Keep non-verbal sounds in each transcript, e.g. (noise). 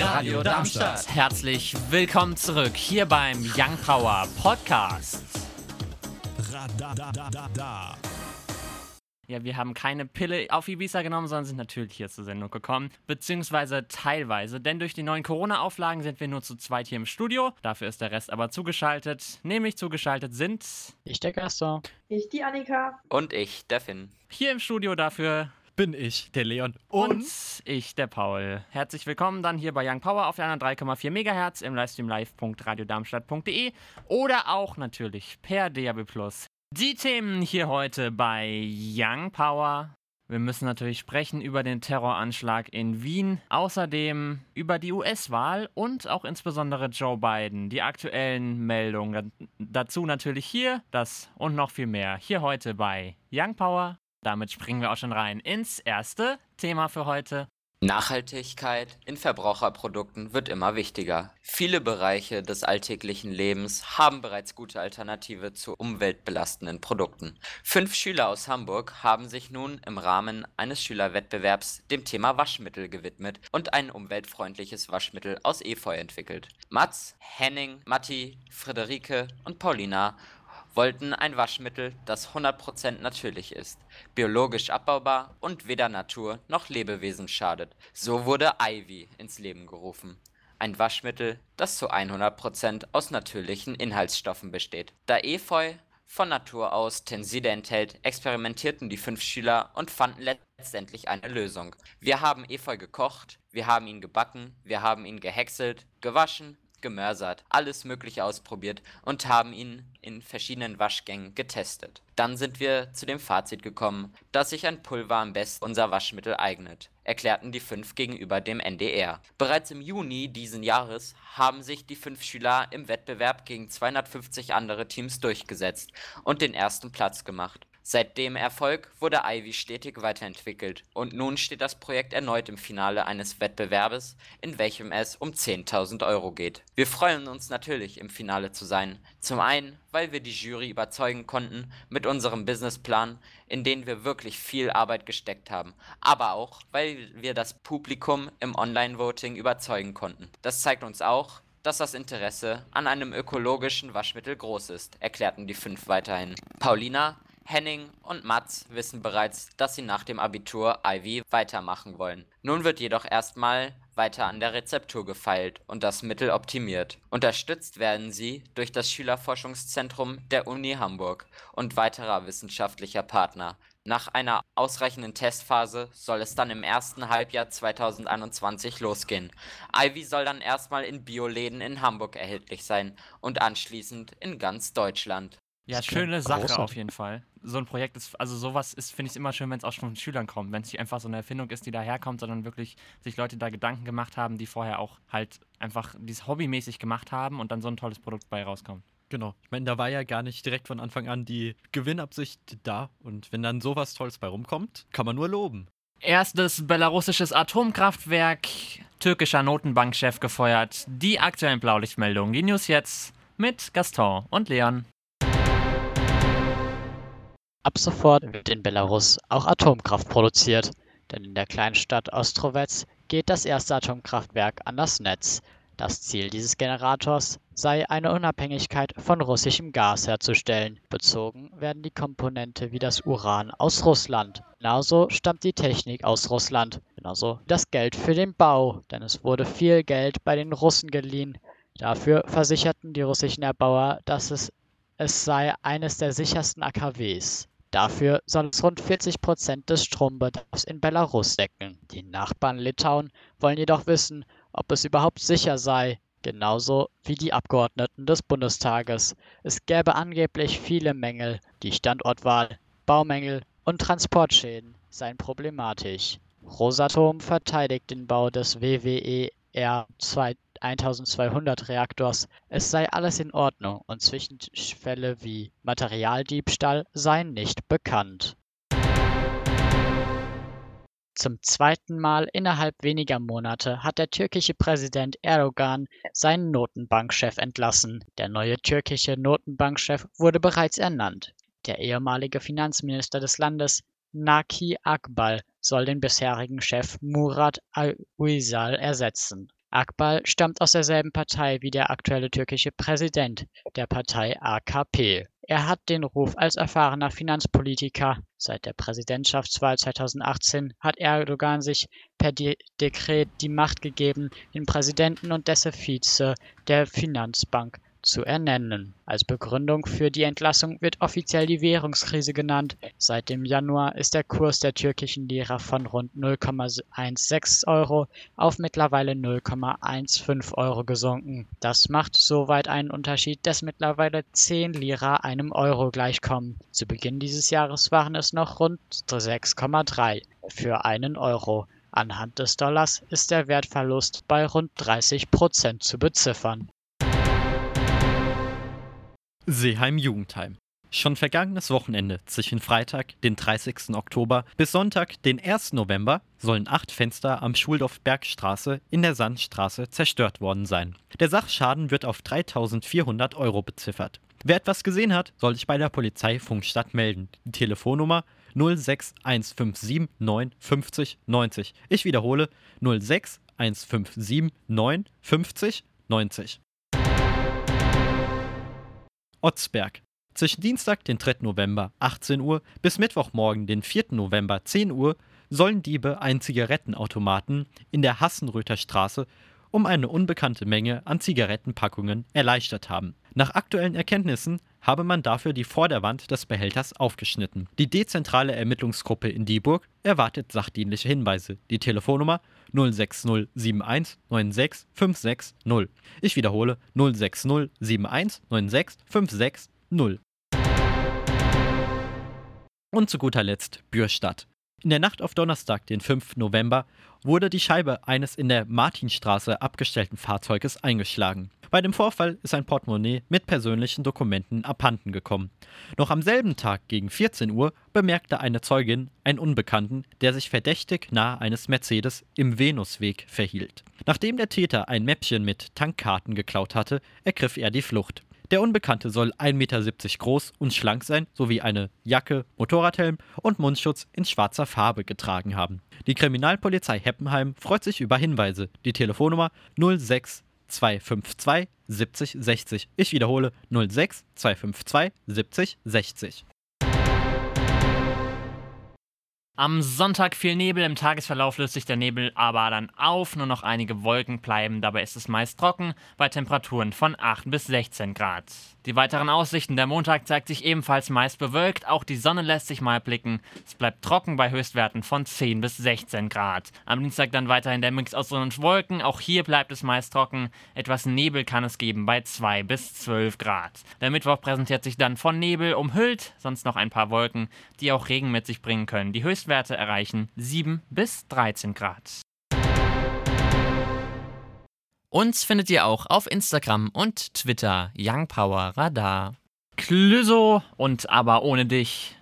Radio Darmstadt. Herzlich willkommen zurück hier beim Young Power Podcast. Ja, wir haben keine Pille auf Ibiza genommen, sondern sind natürlich hier zur Sendung gekommen. Beziehungsweise teilweise, denn durch die neuen Corona-Auflagen sind wir nur zu zweit hier im Studio. Dafür ist der Rest aber zugeschaltet. Nämlich zugeschaltet sind Ich der Gaston. Ich, die Annika. Und ich, der Finn. hier im Studio dafür bin ich, der Leon. und ich, der Paul. Herzlich willkommen dann hier bei Young Power auf der 3,4 MHz im Livestream live.radiodarmstadt.de oder auch natürlich per DAB+. Die Themen hier heute bei Young Power. Wir müssen natürlich sprechen über den Terroranschlag in Wien, außerdem über die US-Wahl und auch insbesondere Joe Biden, die aktuellen Meldungen. Dazu natürlich hier das und noch viel mehr hier heute bei Young Power. Damit springen wir auch schon rein ins erste Thema für heute. Nachhaltigkeit in Verbraucherprodukten wird immer wichtiger. Viele Bereiche des alltäglichen Lebens haben bereits gute Alternative zu umweltbelastenden Produkten. Fünf Schüler aus Hamburg haben sich nun im Rahmen eines Schülerwettbewerbs dem Thema Waschmittel gewidmet und ein umweltfreundliches Waschmittel aus Efeu entwickelt. Mats, Henning, Matti, Friederike und Paulina wollten ein Waschmittel, das 100% natürlich ist, biologisch abbaubar und weder Natur noch Lebewesen schadet. So wurde Ivy ins Leben gerufen. Ein Waschmittel, das zu 100% aus natürlichen Inhaltsstoffen besteht. Da Efeu von Natur aus Tenside enthält, experimentierten die fünf Schüler und fanden letztendlich eine Lösung. Wir haben Efeu gekocht, wir haben ihn gebacken, wir haben ihn gehäckselt, gewaschen, gemörsert, alles Mögliche ausprobiert und haben ihn in verschiedenen Waschgängen getestet. Dann sind wir zu dem Fazit gekommen, dass sich ein Pulver am besten unser Waschmittel eignet, erklärten die fünf gegenüber dem NDR. Bereits im Juni diesen Jahres haben sich die fünf Schüler im Wettbewerb gegen 250 andere Teams durchgesetzt und den ersten Platz gemacht. Seit dem Erfolg wurde Ivy stetig weiterentwickelt und nun steht das Projekt erneut im Finale eines Wettbewerbes, in welchem es um 10.000 Euro geht. Wir freuen uns natürlich im Finale zu sein. Zum einen, weil wir die Jury überzeugen konnten mit unserem Businessplan, in den wir wirklich viel Arbeit gesteckt haben, aber auch, weil wir das Publikum im Online-Voting überzeugen konnten. Das zeigt uns auch, dass das Interesse an einem ökologischen Waschmittel groß ist, erklärten die fünf weiterhin. Paulina, Henning und Mats wissen bereits, dass sie nach dem Abitur Ivy weitermachen wollen. Nun wird jedoch erstmal weiter an der Rezeptur gefeilt und das Mittel optimiert. Unterstützt werden sie durch das Schülerforschungszentrum der Uni Hamburg und weiterer wissenschaftlicher Partner. Nach einer ausreichenden Testphase soll es dann im ersten Halbjahr 2021 losgehen. Ivy soll dann erstmal in Bioläden in Hamburg erhältlich sein und anschließend in ganz Deutschland. Ja, schöne Sache großartig. auf jeden Fall. So ein Projekt ist, also sowas ist, finde ich immer schön, wenn es auch schon von Schülern kommt. Wenn es nicht einfach so eine Erfindung ist, die daherkommt, sondern wirklich sich Leute da Gedanken gemacht haben, die vorher auch halt einfach dieses hobbymäßig gemacht haben und dann so ein tolles Produkt bei rauskommt. Genau. Ich meine, da war ja gar nicht direkt von Anfang an die Gewinnabsicht da. Und wenn dann sowas Tolles bei rumkommt, kann man nur loben. Erstes belarussisches Atomkraftwerk, türkischer Notenbankchef gefeuert. Die aktuellen Blaulichtmeldungen. Die News jetzt mit Gaston und Leon. Ab sofort wird in Belarus auch Atomkraft produziert, denn in der kleinen Stadt Ostrovets geht das erste Atomkraftwerk an das Netz. Das Ziel dieses Generators sei eine Unabhängigkeit von russischem Gas herzustellen. Bezogen werden die Komponente wie das Uran aus Russland. Genauso stammt die Technik aus Russland. Genauso das Geld für den Bau, denn es wurde viel Geld bei den Russen geliehen. Dafür versicherten die russischen Erbauer, dass es es sei eines der sichersten AKWs. Dafür soll es rund 40 Prozent des Strombedarfs in Belarus decken. Die Nachbarn Litauen wollen jedoch wissen, ob es überhaupt sicher sei, genauso wie die Abgeordneten des Bundestages. Es gäbe angeblich viele Mängel. Die Standortwahl, Baumängel und Transportschäden seien problematisch. Rosatom verteidigt den Bau des WWE R2 1200 Reaktors. Es sei alles in Ordnung und Zwischenfälle wie Materialdiebstahl seien nicht bekannt. Zum zweiten Mal innerhalb weniger Monate hat der türkische Präsident Erdogan seinen Notenbankchef entlassen. Der neue türkische Notenbankchef wurde bereits ernannt. Der ehemalige Finanzminister des Landes Naki Akbal soll den bisherigen Chef Murat Al-Uysal ersetzen. Akbal stammt aus derselben Partei wie der aktuelle türkische Präsident, der Partei AKP. Er hat den Ruf als erfahrener Finanzpolitiker. Seit der Präsidentschaftswahl 2018 hat Erdogan sich per De Dekret die Macht gegeben, den Präsidenten und dessen Vize der Finanzbank zu ernennen. Als Begründung für die Entlassung wird offiziell die Währungskrise genannt. Seit dem Januar ist der Kurs der türkischen Lira von rund 0,16 Euro auf mittlerweile 0,15 Euro gesunken. Das macht soweit einen Unterschied, dass mittlerweile 10 Lira einem Euro gleichkommen. Zu Beginn dieses Jahres waren es noch rund 6,3 für einen Euro. Anhand des Dollars ist der Wertverlust bei rund 30 Prozent zu beziffern. Seeheim Jugendheim. Schon vergangenes Wochenende zwischen Freitag, den 30. Oktober bis Sonntag, den 1. November, sollen acht Fenster am Schuldorf Bergstraße in der Sandstraße zerstört worden sein. Der Sachschaden wird auf 3400 Euro beziffert. Wer etwas gesehen hat, soll sich bei der Polizei Funkstadt melden. Die Telefonnummer 06157 950 90. Ich wiederhole 06157 950 90. Otzberg. Zwischen Dienstag, den 3. November 18 Uhr bis Mittwochmorgen, den 4. November 10 Uhr sollen Diebe einen Zigarettenautomaten in der Hassenröther Straße um eine unbekannte Menge an Zigarettenpackungen erleichtert haben. Nach aktuellen Erkenntnissen habe man dafür die Vorderwand des Behälters aufgeschnitten. Die dezentrale Ermittlungsgruppe in Dieburg erwartet sachdienliche Hinweise. Die Telefonnummer 06071 96 560. Ich wiederhole 06071 96 560. Und zu guter Letzt Bürstadt. In der Nacht auf Donnerstag, den 5. November, wurde die Scheibe eines in der Martinstraße abgestellten Fahrzeuges eingeschlagen. Bei dem Vorfall ist ein Portemonnaie mit persönlichen Dokumenten abhanden gekommen. Noch am selben Tag gegen 14 Uhr bemerkte eine Zeugin einen Unbekannten, der sich verdächtig nahe eines Mercedes im Venusweg verhielt. Nachdem der Täter ein Mäppchen mit Tankkarten geklaut hatte, ergriff er die Flucht. Der Unbekannte soll 1,70 Meter groß und schlank sein, sowie eine Jacke, Motorradhelm und Mundschutz in schwarzer Farbe getragen haben. Die Kriminalpolizei Heppenheim freut sich über Hinweise. Die Telefonnummer 06252 70 60. Ich wiederhole 06252 70 60. Am Sonntag viel Nebel, im Tagesverlauf löst sich der Nebel aber dann auf, nur noch einige Wolken bleiben, dabei ist es meist trocken, bei Temperaturen von 8 bis 16 Grad. Die weiteren Aussichten, der Montag zeigt sich ebenfalls meist bewölkt, auch die Sonne lässt sich mal blicken, es bleibt trocken bei Höchstwerten von 10 bis 16 Grad. Am Dienstag dann weiterhin der Mix aus Sonne und Wolken, auch hier bleibt es meist trocken, etwas Nebel kann es geben bei 2 bis 12 Grad. Der Mittwoch präsentiert sich dann von Nebel umhüllt, sonst noch ein paar Wolken, die auch Regen mit sich bringen können. Die Höchstwerte erreichen 7 bis 13 Grad. Uns findet ihr auch auf Instagram und Twitter Young Power Radar. Klüso und aber ohne dich.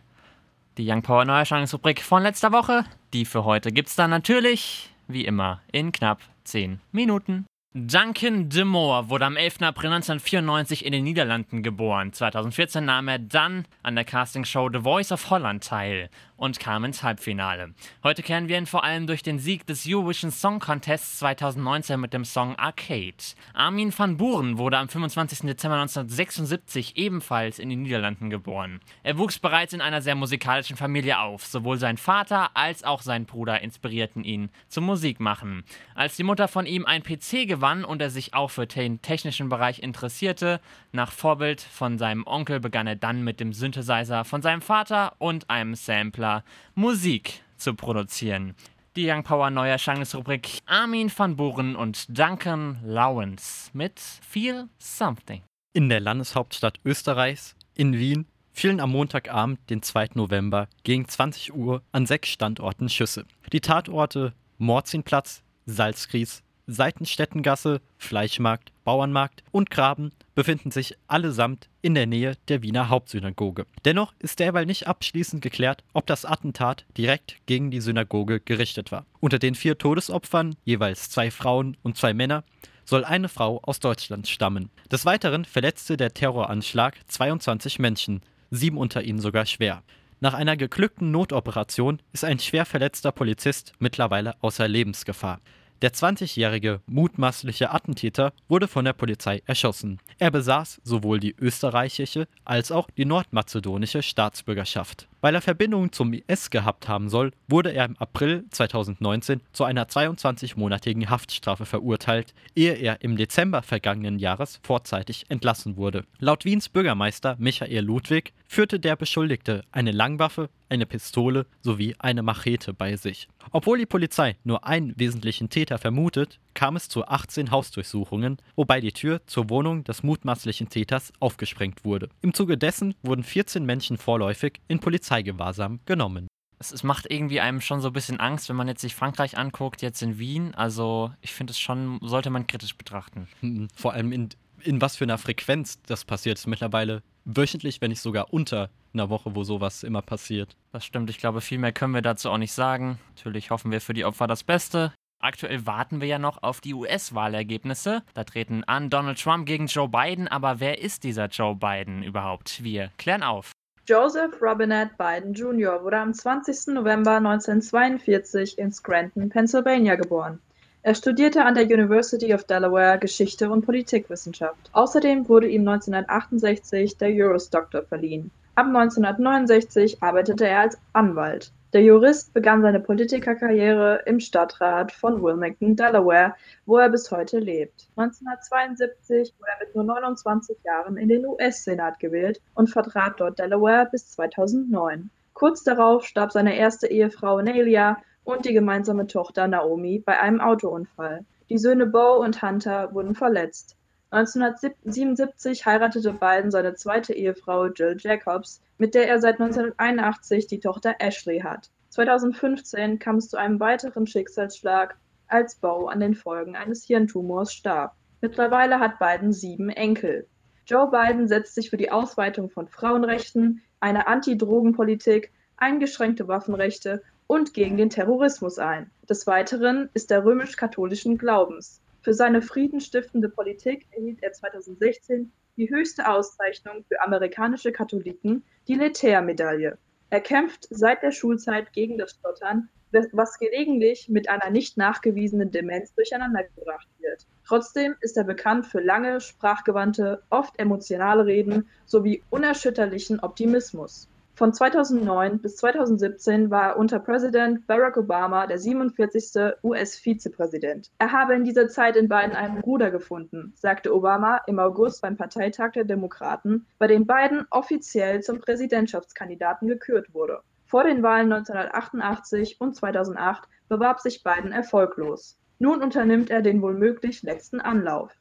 Die Young Power Neuerscheinungsrubrik von letzter Woche. Die für heute gibt's dann natürlich, wie immer, in knapp 10 Minuten. Duncan de Moore wurde am 11. April 1994 in den Niederlanden geboren. 2014 nahm er dann an der Castingshow The Voice of Holland teil und kam ins Halbfinale. Heute kennen wir ihn vor allem durch den Sieg des Eurovision Song Contests 2019 mit dem Song Arcade. Armin van Buren wurde am 25. Dezember 1976 ebenfalls in den Niederlanden geboren. Er wuchs bereits in einer sehr musikalischen Familie auf. Sowohl sein Vater als auch sein Bruder inspirierten ihn zum Musikmachen. Als die Mutter von ihm ein PC gewann und er sich auch für den technischen Bereich interessierte, nach Vorbild von seinem Onkel begann er dann mit dem Synthesizer von seinem Vater und einem Sampler Musik zu produzieren. Die Young Power Neuerscheinungsrubrik Armin van Buren und Duncan Lawrence mit Feel Something. In der Landeshauptstadt Österreichs, in Wien, fielen am Montagabend, den 2. November, gegen 20 Uhr an sechs Standorten Schüsse. Die Tatorte Morzinplatz, Salzgries, Seitenstättengasse, Fleischmarkt, Bauernmarkt und Graben befinden sich allesamt in der Nähe der Wiener Hauptsynagoge. Dennoch ist derweil nicht abschließend geklärt, ob das Attentat direkt gegen die Synagoge gerichtet war. Unter den vier Todesopfern, jeweils zwei Frauen und zwei Männer, soll eine Frau aus Deutschland stammen. Des Weiteren verletzte der Terroranschlag 22 Menschen, sieben unter ihnen sogar schwer. Nach einer geglückten Notoperation ist ein schwer verletzter Polizist mittlerweile außer Lebensgefahr. Der 20-jährige mutmaßliche Attentäter wurde von der Polizei erschossen. Er besaß sowohl die österreichische als auch die nordmazedonische Staatsbürgerschaft. Weil er Verbindungen zum IS gehabt haben soll, wurde er im April 2019 zu einer 22-monatigen Haftstrafe verurteilt, ehe er im Dezember vergangenen Jahres vorzeitig entlassen wurde. Laut Wiens Bürgermeister Michael Ludwig führte der Beschuldigte eine Langwaffe, eine Pistole sowie eine Machete bei sich. Obwohl die Polizei nur einen wesentlichen Täter vermutet, kam es zu 18 Hausdurchsuchungen, wobei die Tür zur Wohnung des mutmaßlichen Täters aufgesprengt wurde. Im Zuge dessen wurden 14 Menschen vorläufig in Polizeigewahrsam genommen. Es, es, macht irgendwie einem schon so ein bisschen Angst, wenn man jetzt sich Frankreich anguckt, jetzt in Wien. Also ich finde es schon, sollte man kritisch betrachten. Hm, vor allem in, in was für einer Frequenz das passiert. ist mittlerweile wöchentlich, wenn nicht sogar unter einer Woche, wo sowas immer passiert. Das stimmt. Ich glaube, viel mehr können wir dazu auch nicht sagen. Natürlich hoffen wir für die Opfer das Beste. Aktuell warten wir ja noch auf die US-Wahlergebnisse. Da treten an Donald Trump gegen Joe Biden, aber wer ist dieser Joe Biden überhaupt? Wir klären auf. Joseph Robinette Biden Jr. wurde am 20. November 1942 in Scranton, Pennsylvania geboren. Er studierte an der University of Delaware Geschichte und Politikwissenschaft. Außerdem wurde ihm 1968 der Juris Doctor verliehen. Ab 1969 arbeitete er als Anwalt. Der Jurist begann seine Politikerkarriere im Stadtrat von Wilmington, Delaware, wo er bis heute lebt. 1972 wurde er mit nur 29 Jahren in den US-Senat gewählt und vertrat dort Delaware bis 2009. Kurz darauf starb seine erste Ehefrau Nelia und die gemeinsame Tochter Naomi bei einem Autounfall. Die Söhne Bo und Hunter wurden verletzt. 1977 heiratete Biden seine zweite Ehefrau Jill Jacobs, mit der er seit 1981 die Tochter Ashley hat. 2015 kam es zu einem weiteren Schicksalsschlag, als Bo an den Folgen eines Hirntumors starb. Mittlerweile hat Biden sieben Enkel. Joe Biden setzt sich für die Ausweitung von Frauenrechten, eine Anti-Drogen-Politik, eingeschränkte Waffenrechte und gegen den Terrorismus ein. Des Weiteren ist er römisch-katholischen Glaubens. Für seine friedenstiftende Politik erhielt er 2016 die höchste Auszeichnung für amerikanische Katholiken, die Letair-Medaille. Er kämpft seit der Schulzeit gegen das Stottern, was gelegentlich mit einer nicht nachgewiesenen Demenz durcheinandergebracht wird. Trotzdem ist er bekannt für lange, sprachgewandte, oft emotionale Reden sowie unerschütterlichen Optimismus. Von 2009 bis 2017 war er unter Präsident Barack Obama der 47. US-Vizepräsident. Er habe in dieser Zeit in Biden einen Bruder gefunden, sagte Obama im August beim Parteitag der Demokraten, bei dem Biden offiziell zum Präsidentschaftskandidaten gekürt wurde. Vor den Wahlen 1988 und 2008 bewarb sich Biden erfolglos. Nun unternimmt er den wohl möglich letzten Anlauf.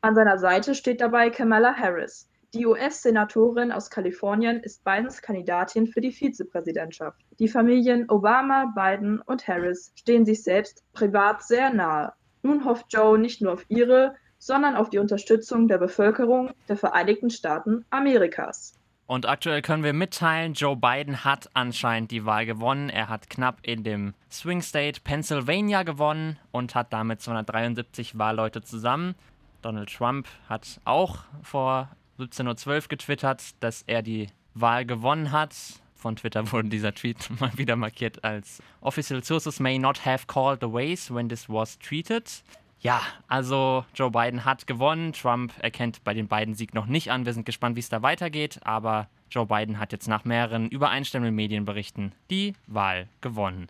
An seiner Seite steht dabei Kamala Harris, die US-Senatorin aus Kalifornien ist Bidens Kandidatin für die Vizepräsidentschaft. Die Familien Obama, Biden und Harris stehen sich selbst privat sehr nahe. Nun hofft Joe nicht nur auf ihre, sondern auf die Unterstützung der Bevölkerung der Vereinigten Staaten Amerikas. Und aktuell können wir mitteilen, Joe Biden hat anscheinend die Wahl gewonnen. Er hat knapp in dem Swing State Pennsylvania gewonnen und hat damit 273 Wahlleute zusammen. Donald Trump hat auch vor 17.12 Uhr getwittert, dass er die Wahl gewonnen hat. Von Twitter (laughs) wurde dieser Tweet (laughs) mal wieder markiert als Official Sources may not have called the ways when this was treated. Ja, also Joe Biden hat gewonnen. Trump erkennt bei den beiden Sieg noch nicht an. Wir sind gespannt, wie es da weitergeht. Aber Joe Biden hat jetzt nach mehreren übereinstimmenden Medienberichten die Wahl gewonnen.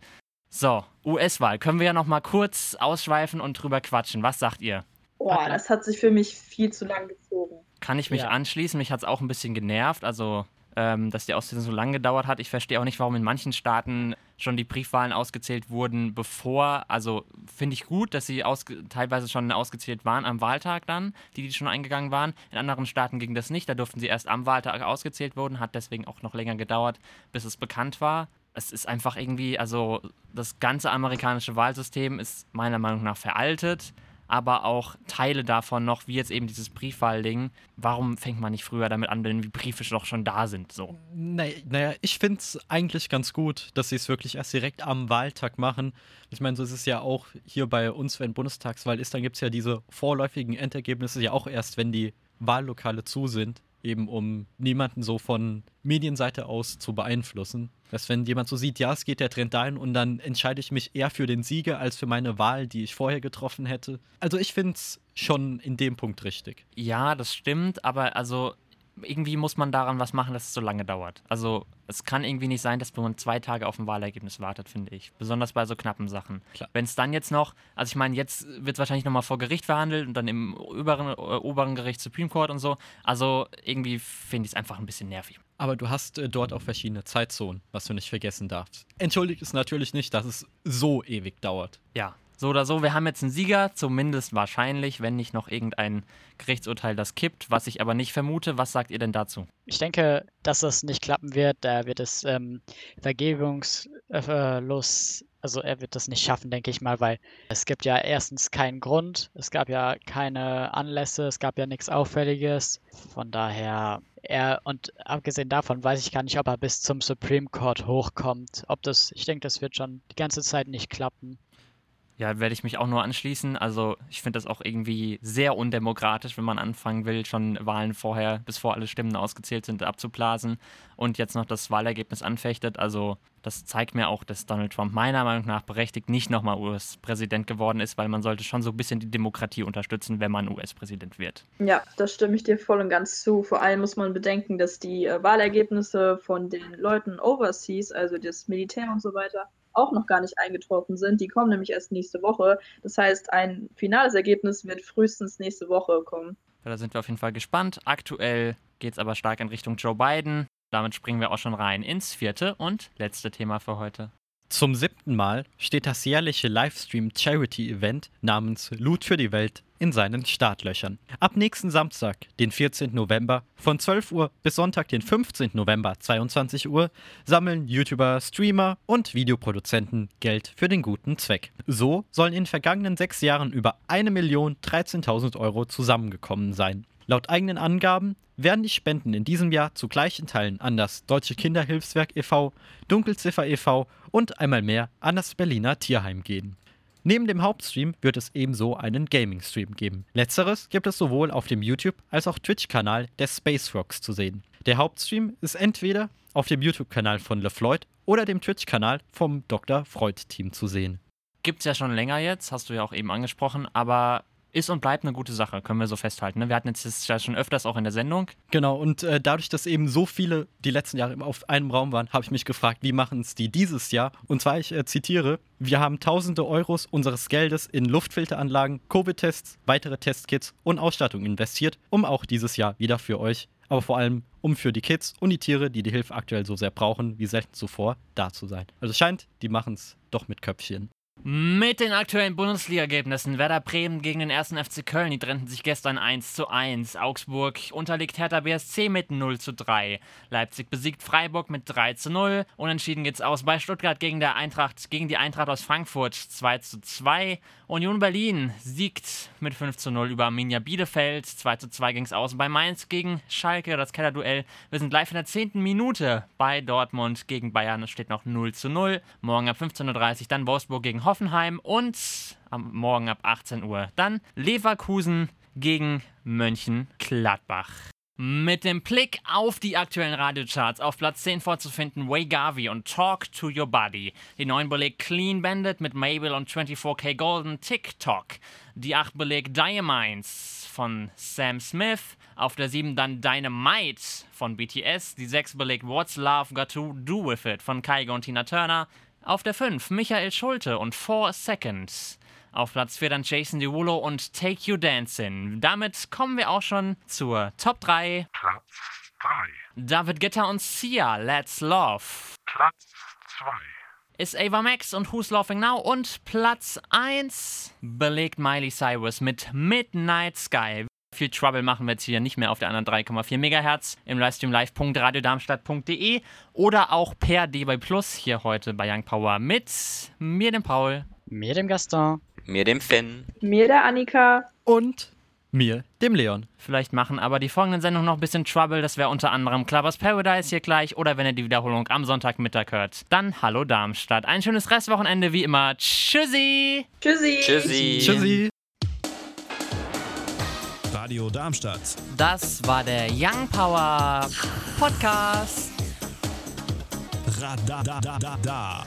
So, US-Wahl. Können wir ja noch mal kurz ausschweifen und drüber quatschen. Was sagt ihr? Boah, das hat sich für mich viel zu lang gezogen. Kann ich mich ja. anschließen. Mich hat es auch ein bisschen genervt. Also, ähm, dass die Auszählung so lange gedauert hat. Ich verstehe auch nicht, warum in manchen Staaten schon die Briefwahlen ausgezählt wurden, bevor. Also, finde ich gut, dass sie teilweise schon ausgezählt waren am Wahltag dann, die, die schon eingegangen waren. In anderen Staaten ging das nicht. Da durften sie erst am Wahltag ausgezählt wurden. Hat deswegen auch noch länger gedauert, bis es bekannt war es ist einfach irgendwie, also das ganze amerikanische Wahlsystem ist meiner Meinung nach veraltet aber auch Teile davon noch, wie jetzt eben dieses Briefwahlding. Warum fängt man nicht früher damit an, wenn die Briefe doch schon da sind? So. Naja, ich finde es eigentlich ganz gut, dass sie es wirklich erst direkt am Wahltag machen. Ich meine, so ist es ja auch hier bei uns, wenn Bundestagswahl ist, dann gibt es ja diese vorläufigen Endergebnisse ja auch erst, wenn die Wahllokale zu sind. Eben um niemanden so von Medienseite aus zu beeinflussen. Dass wenn jemand so sieht, ja, es geht der Trend dahin und dann entscheide ich mich eher für den Sieger als für meine Wahl, die ich vorher getroffen hätte. Also ich finde es schon in dem Punkt richtig. Ja, das stimmt, aber also irgendwie muss man daran was machen, dass es so lange dauert. Also es kann irgendwie nicht sein, dass man zwei Tage auf ein Wahlergebnis wartet, finde ich. Besonders bei so knappen Sachen. Wenn es dann jetzt noch, also ich meine, jetzt wird es wahrscheinlich nochmal vor Gericht verhandelt und dann im oberen, äh, oberen Gericht Supreme Court und so. Also irgendwie finde ich es einfach ein bisschen nervig. Aber du hast äh, dort auch verschiedene Zeitzonen, was du nicht vergessen darfst. Entschuldigt es natürlich nicht, dass es so ewig dauert. Ja, so oder so, wir haben jetzt einen Sieger, zumindest wahrscheinlich, wenn nicht noch irgendein Gerichtsurteil das kippt, was ich aber nicht vermute. Was sagt ihr denn dazu? Ich denke, dass das nicht klappen wird. Da wird es ähm, vergebungslos, also er wird das nicht schaffen, denke ich mal, weil es gibt ja erstens keinen Grund, es gab ja keine Anlässe, es gab ja nichts Auffälliges. Von daher er, und abgesehen davon weiß ich gar nicht, ob er bis zum Supreme Court hochkommt. Ob das, ich denke, das wird schon die ganze Zeit nicht klappen. Ja, werde ich mich auch nur anschließen. Also ich finde das auch irgendwie sehr undemokratisch, wenn man anfangen will, schon Wahlen vorher, bis vor alle Stimmen ausgezählt sind, abzublasen und jetzt noch das Wahlergebnis anfechtet. Also das zeigt mir auch, dass Donald Trump meiner Meinung nach berechtigt nicht nochmal US-Präsident geworden ist, weil man sollte schon so ein bisschen die Demokratie unterstützen, wenn man US-Präsident wird. Ja, das stimme ich dir voll und ganz zu. Vor allem muss man bedenken, dass die äh, Wahlergebnisse von den Leuten overseas, also das Militär und so weiter, auch noch gar nicht eingetroffen sind. Die kommen nämlich erst nächste Woche. Das heißt, ein finales Ergebnis wird frühestens nächste Woche kommen. Ja, da sind wir auf jeden Fall gespannt. Aktuell geht es aber stark in Richtung Joe Biden. Damit springen wir auch schon rein ins vierte und letzte Thema für heute. Zum siebten Mal steht das jährliche Livestream-Charity-Event namens Loot für die Welt in seinen Startlöchern. Ab nächsten Samstag, den 14. November, von 12 Uhr bis Sonntag, den 15. November, 22 Uhr, sammeln YouTuber, Streamer und Videoproduzenten Geld für den guten Zweck. So sollen in den vergangenen sechs Jahren über 1.013.000 Euro zusammengekommen sein. Laut eigenen Angaben werden die Spenden in diesem Jahr zu gleichen Teilen an das Deutsche Kinderhilfswerk e.V., Dunkelziffer e.V. und einmal mehr an das Berliner Tierheim gehen. Neben dem Hauptstream wird es ebenso einen Gaming-Stream geben. Letzteres gibt es sowohl auf dem YouTube- als auch Twitch-Kanal der Space Rocks zu sehen. Der Hauptstream ist entweder auf dem YouTube-Kanal von LeFloid oder dem Twitch-Kanal vom Dr. Freud-Team zu sehen. Gibt's ja schon länger jetzt, hast du ja auch eben angesprochen, aber ist und bleibt eine gute Sache, können wir so festhalten. Ne? Wir hatten jetzt das ja schon öfters auch in der Sendung. Genau, und äh, dadurch, dass eben so viele die letzten Jahre auf einem Raum waren, habe ich mich gefragt, wie machen es die dieses Jahr? Und zwar, ich äh, zitiere, wir haben tausende Euros unseres Geldes in Luftfilteranlagen, Covid-Tests, weitere Testkits und Ausstattung investiert, um auch dieses Jahr wieder für euch, aber vor allem um für die Kids und die Tiere, die die Hilfe aktuell so sehr brauchen, wie selten zuvor, da zu sein. Also es scheint, die machen es doch mit Köpfchen. Mit den aktuellen Bundesliga-Ergebnissen Werder Bremen gegen den 1. FC Köln, die trennten sich gestern 1 zu 1. Augsburg unterliegt Hertha BSC mit 0 zu 3. Leipzig besiegt Freiburg mit 3 zu 0. Unentschieden geht's aus bei Stuttgart gegen, der Eintracht, gegen die Eintracht aus Frankfurt 2 zu 2. Union Berlin siegt mit 5 zu 0 über Arminia Bielefeld. 2 zu 2 ging's aus bei Mainz gegen Schalke, das Kellerduell. Wir sind live in der 10. Minute bei Dortmund gegen Bayern. Es steht noch 0 zu 0. Morgen ab 15.30 Uhr dann Wolfsburg gegen Hoffenheim und am Morgen ab 18 Uhr dann Leverkusen gegen Mönchengladbach. Mit dem Blick auf die aktuellen Radiocharts auf Platz 10 vorzufinden Way Garvey und Talk to Your Body. Die 9 belegt Clean Bandit mit Mabel und 24K Golden TikTok. Die 8 belegt Diamonds von Sam Smith. Auf der 7 dann Dynamite von BTS. Die 6 belegt What's Love Got to Do With It von Kaigo und Tina Turner. Auf der 5 Michael Schulte und 4 Seconds. Auf Platz 4 dann Jason Derulo und Take You Dancing. Damit kommen wir auch schon zur Top 3. Platz 3. David Guetta und Sia, Let's Love. Platz 2. Ist Ava Max und Who's Laughing Now. Und Platz 1 belegt Miley Cyrus mit Midnight Sky. Viel Trouble machen wir jetzt hier nicht mehr auf der anderen 3,4 MHz im Livestream live.radiodarmstadt.de oder auch per DB Plus hier heute bei Young Power mit mir, dem Paul. Mir, dem Gaston. Mir dem Finn. Mir der Annika. Und mir, dem Leon. Vielleicht machen aber die folgenden Sendungen noch ein bisschen Trouble. Das wäre unter anderem Clubbers Paradise hier gleich oder wenn ihr die Wiederholung am Sonntagmittag hört. Dann Hallo Darmstadt. Ein schönes Restwochenende wie immer. Tschüssi! Tschüssi. Tschüssi. Tschüssi. Radio Darmstadt. Das war der Young Power Podcast. Radadadada.